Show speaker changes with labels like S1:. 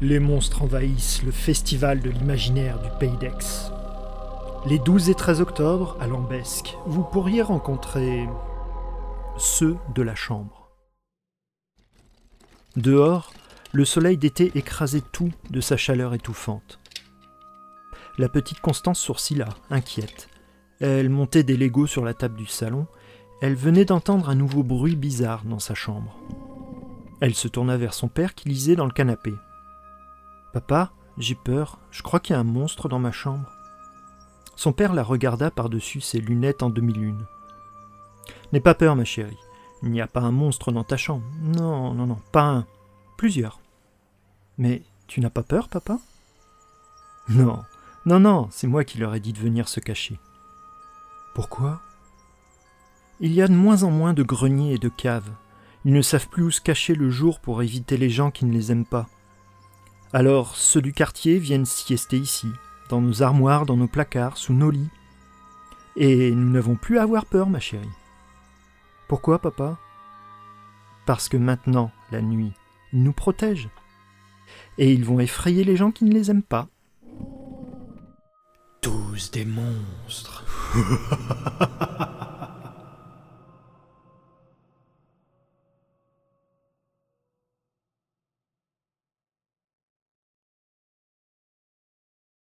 S1: Les monstres envahissent le festival de l'imaginaire du Pays d'Aix. Les 12 et 13 octobre, à Lambesque, vous pourriez rencontrer ceux de la chambre. Dehors, le soleil d'été écrasait tout de sa chaleur étouffante. La petite Constance sourcilla, inquiète. Elle montait des Legos sur la table du salon. Elle venait d'entendre un nouveau bruit bizarre dans sa chambre. Elle se tourna vers son père qui lisait dans le canapé. Papa, j'ai peur, je crois qu'il y a un monstre dans ma chambre. Son père la regarda par-dessus ses lunettes en demi-lune. N'aie pas peur, ma chérie. Il n'y a pas un monstre dans ta chambre. Non, non, non, pas un. Plusieurs. Mais tu n'as pas peur, papa? Non, non, non, c'est moi qui leur ai dit de venir se cacher. Pourquoi? Il y a de moins en moins de greniers et de caves. Ils ne savent plus où se cacher le jour pour éviter les gens qui ne les aiment pas. Alors ceux du quartier viennent siester ici, dans nos armoires, dans nos placards, sous nos lits. Et nous n'avons plus à avoir peur, ma chérie. Pourquoi, papa? Parce que maintenant, la nuit, ils nous protègent. Et ils vont effrayer les gens qui ne les aiment pas.
S2: Tous des monstres.